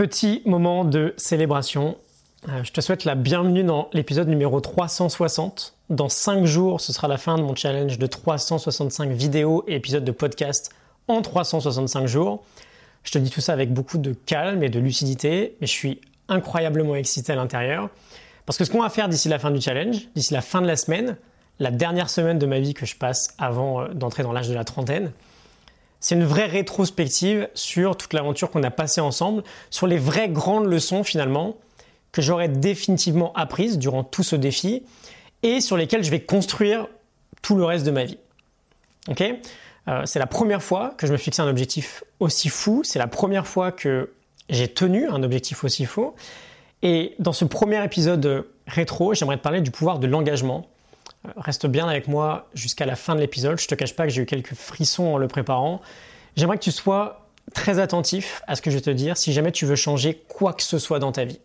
Petit moment de célébration. Euh, je te souhaite la bienvenue dans l'épisode numéro 360. Dans 5 jours, ce sera la fin de mon challenge de 365 vidéos et épisodes de podcast en 365 jours. Je te dis tout ça avec beaucoup de calme et de lucidité, mais je suis incroyablement excité à l'intérieur. Parce que ce qu'on va faire d'ici la fin du challenge, d'ici la fin de la semaine, la dernière semaine de ma vie que je passe avant euh, d'entrer dans l'âge de la trentaine, c'est une vraie rétrospective sur toute l'aventure qu'on a passée ensemble, sur les vraies grandes leçons finalement que j'aurais définitivement apprises durant tout ce défi et sur lesquelles je vais construire tout le reste de ma vie. Euh, C'est la première fois que je me fixais un objectif aussi fou, c'est la première fois que j'ai tenu un objectif aussi fou. Et dans ce premier épisode rétro, j'aimerais te parler du pouvoir de l'engagement. Reste bien avec moi jusqu'à la fin de l'épisode. Je te cache pas que j'ai eu quelques frissons en le préparant. J'aimerais que tu sois très attentif à ce que je vais te dire si jamais tu veux changer quoi que ce soit dans ta vie.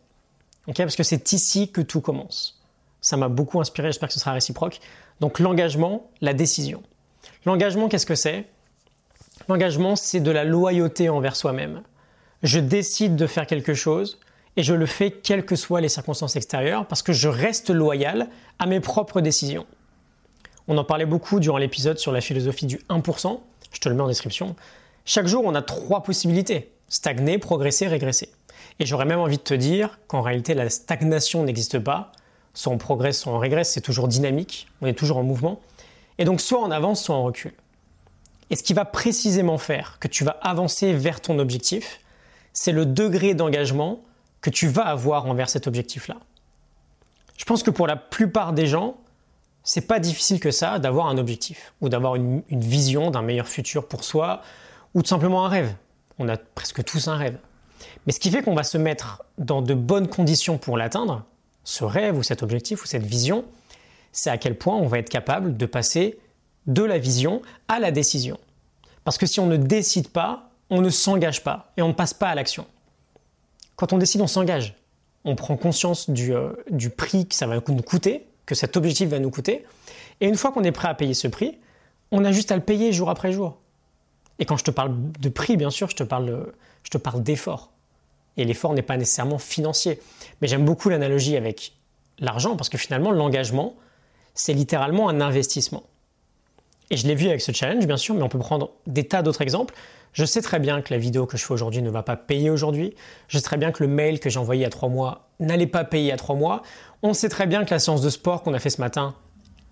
Parce que c'est ici que tout commence. Ça m'a beaucoup inspiré, j'espère que ce sera réciproque. Donc l'engagement, la décision. L'engagement, qu'est-ce que c'est? L'engagement, c'est de la loyauté envers soi-même. Je décide de faire quelque chose et je le fais quelles que soient les circonstances extérieures parce que je reste loyal à mes propres décisions. On en parlait beaucoup durant l'épisode sur la philosophie du 1%, je te le mets en description. Chaque jour, on a trois possibilités, stagner, progresser, régresser. Et j'aurais même envie de te dire qu'en réalité, la stagnation n'existe pas. Soit on progresse, soit on régresse, c'est toujours dynamique, on est toujours en mouvement. Et donc soit on avance, soit on recule. Et ce qui va précisément faire que tu vas avancer vers ton objectif, c'est le degré d'engagement que tu vas avoir envers cet objectif-là. Je pense que pour la plupart des gens, c'est pas difficile que ça d'avoir un objectif ou d'avoir une, une vision d'un meilleur futur pour soi ou tout simplement un rêve. On a presque tous un rêve. Mais ce qui fait qu'on va se mettre dans de bonnes conditions pour l'atteindre, ce rêve ou cet objectif ou cette vision, c'est à quel point on va être capable de passer de la vision à la décision. Parce que si on ne décide pas, on ne s'engage pas et on ne passe pas à l'action. Quand on décide, on s'engage. On prend conscience euh, du, prix que ça va nous coûter, que cet objectif va nous coûter. Et une fois qu'on est prêt à payer ce prix, on a juste à le payer jour après jour. Et quand je te parle de prix, bien sûr, je te parle, je te parle d'effort. Et l'effort n'est pas nécessairement financier. Mais j'aime beaucoup l'analogie avec l'argent parce que finalement, l'engagement, c'est littéralement un investissement. Et je l'ai vu avec ce challenge, bien sûr, mais on peut prendre des tas d'autres exemples. Je sais très bien que la vidéo que je fais aujourd'hui ne va pas payer aujourd'hui. Je sais très bien que le mail que j'ai envoyé il y a trois mois n'allait pas payer à trois mois. On sait très bien que la séance de sport qu'on a fait ce matin,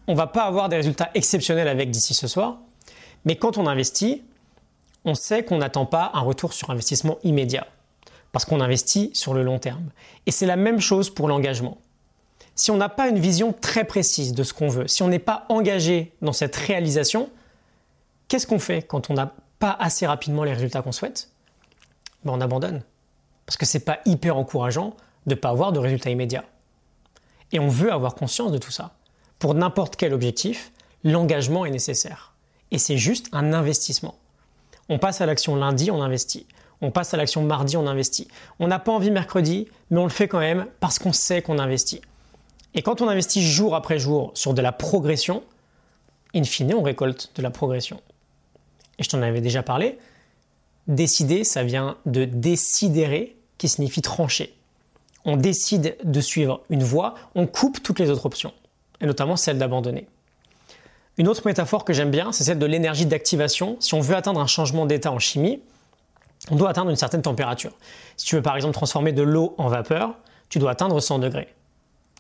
on va pas avoir des résultats exceptionnels avec d'ici ce soir. Mais quand on investit, on sait qu'on n'attend pas un retour sur investissement immédiat. Parce qu'on investit sur le long terme. Et c'est la même chose pour l'engagement si on n'a pas une vision très précise de ce qu'on veut, si on n'est pas engagé dans cette réalisation, qu'est-ce qu'on fait quand on n'a pas assez rapidement les résultats qu'on souhaite? Ben, On abandonne. Parce que ce n'est pas hyper encourageant de ne pas avoir de résultats immédiats. Et on veut avoir conscience de tout ça. Pour n'importe quel objectif, l'engagement est nécessaire. Et c'est juste un investissement. On passe à l'action lundi, on investit. On passe à l'action mardi, on investit. On n'a pas envie mercredi, mais on le fait quand même parce qu'on sait qu'on investit. Et quand on investit jour après jour sur de la progression, in fine, on récolte de la progression. Et je t'en avais déjà parlé. Décider, ça vient de décidérer, qui signifie trancher. On décide de suivre une voie, on coupe toutes les autres options, et notamment celle d'abandonner. Une autre métaphore que j'aime bien, c'est celle de l'énergie d'activation. Si on veut atteindre un changement d'état en chimie, on doit atteindre une certaine température. Si tu veux par exemple transformer de l'eau en vapeur, tu dois atteindre 100 degrés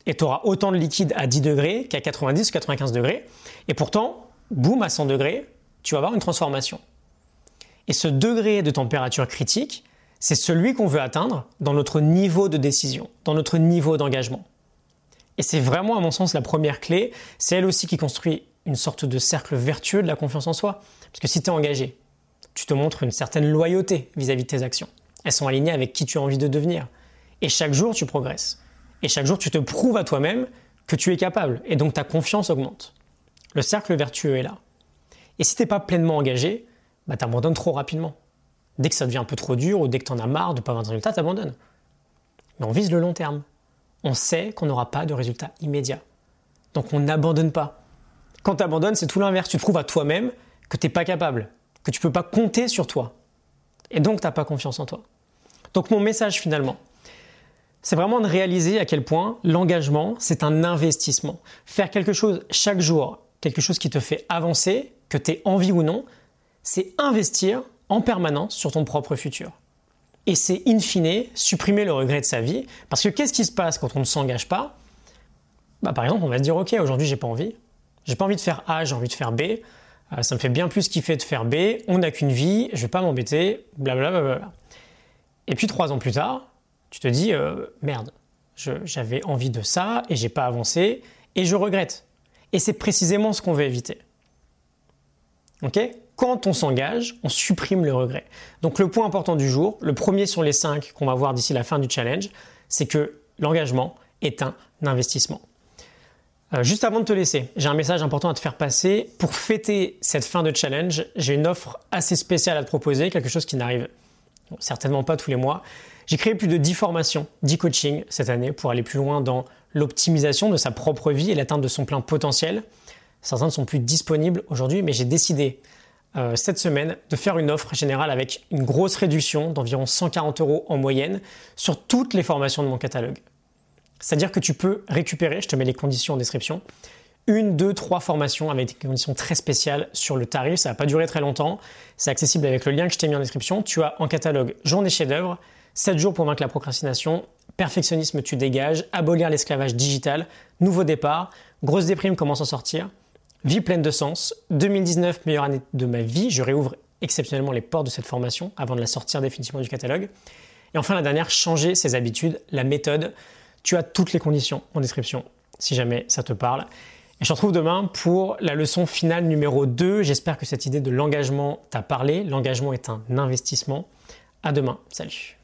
et tu auras autant de liquide à 10 degrés qu'à 90 ou 95 degrés. Et pourtant, boum, à 100 degrés, tu vas avoir une transformation. Et ce degré de température critique, c'est celui qu'on veut atteindre dans notre niveau de décision, dans notre niveau d'engagement. Et c'est vraiment, à mon sens, la première clé. C'est elle aussi qui construit une sorte de cercle vertueux de la confiance en soi. Parce que si tu es engagé, tu te montres une certaine loyauté vis-à-vis -vis de tes actions. Elles sont alignées avec qui tu as envie de devenir. Et chaque jour, tu progresses. Et chaque jour, tu te prouves à toi-même que tu es capable. Et donc ta confiance augmente. Le cercle vertueux est là. Et si tu n'es pas pleinement engagé, bah, tu abandonnes trop rapidement. Dès que ça devient un peu trop dur ou dès que tu en as marre de pas avoir de résultat, tu abandonnes. Mais on vise le long terme. On sait qu'on n'aura pas de résultat immédiat. Donc on n'abandonne pas. Quand tu abandonnes, c'est tout l'inverse. Tu prouves à toi-même que tu n'es pas capable, que tu ne peux pas compter sur toi. Et donc tu n'as pas confiance en toi. Donc mon message finalement, c'est vraiment de réaliser à quel point l'engagement, c'est un investissement. Faire quelque chose chaque jour, quelque chose qui te fait avancer, que tu aies envie ou non, c'est investir en permanence sur ton propre futur. Et c'est in fine supprimer le regret de sa vie. Parce que qu'est-ce qui se passe quand on ne s'engage pas? Bah, Par exemple, on va se dire, ok, aujourd'hui j'ai pas envie. J'ai pas envie de faire A, j'ai envie de faire B. Euh, ça me fait bien plus kiffer de faire B. On n'a qu'une vie, je vais pas m'embêter, blablabla. Et puis trois ans plus tard, tu te dis, euh, merde, j'avais envie de ça et j'ai pas avancé et je regrette. Et c'est précisément ce qu'on veut éviter. Ok? Quand on s'engage, on supprime le regret. Donc le point important du jour, le premier sur les cinq qu'on va voir d'ici la fin du challenge, c'est que l'engagement est un investissement. Euh, juste avant de te laisser, j'ai un message important à te faire passer. Pour fêter cette fin de challenge, j'ai une offre assez spéciale à te proposer, quelque chose qui n'arrive certainement pas tous les mois. J'ai créé plus de 10 formations, 10 coachings cette année pour aller plus loin dans l'optimisation de sa propre vie et l'atteinte de son plein potentiel. Certains ne sont plus disponibles aujourd'hui, mais j'ai décidé euh, cette semaine de faire une offre générale avec une grosse réduction d'environ 140 euros en moyenne sur toutes les formations de mon catalogue. C'est-à-dire que tu peux récupérer, je te mets les conditions en description, une, deux, trois formations avec des conditions très spéciales sur le tarif. Ça va pas durer très longtemps. C'est accessible avec le lien que je t'ai mis en description. Tu as en catalogue Journée chef-d'œuvre, 7 jours pour vaincre la procrastination, Perfectionnisme tu dégages, Abolir l'esclavage digital, Nouveau départ, Grosse déprime comment s'en sortir, Vie pleine de sens, 2019 meilleure année de ma vie, je réouvre exceptionnellement les portes de cette formation avant de la sortir définitivement du catalogue. Et enfin la dernière, changer ses habitudes, la méthode. Tu as toutes les conditions en description si jamais ça te parle. Et je te retrouve demain pour la leçon finale numéro 2. J'espère que cette idée de l'engagement t'a parlé. L'engagement est un investissement. À demain. Salut.